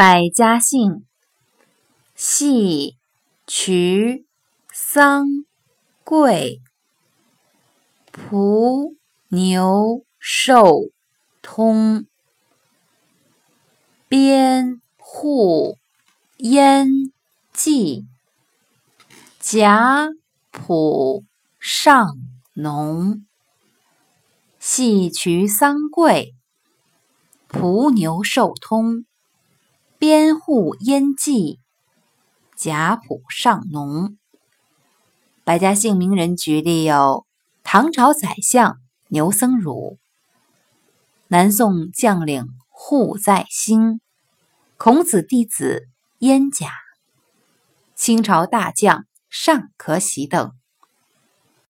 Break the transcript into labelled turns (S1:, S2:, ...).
S1: 百家姓：系、渠、桑、桂、蒲、牛、寿、通、边、户、燕、蓟、贾、普、上、农。系、渠、桑、桂、蒲、牛、寿、通。边户燕蓟，贾普上农。百家姓名人举例有：唐朝宰相牛僧孺，南宋将领户在兴，孔子弟子燕贾，清朝大将尚可喜等。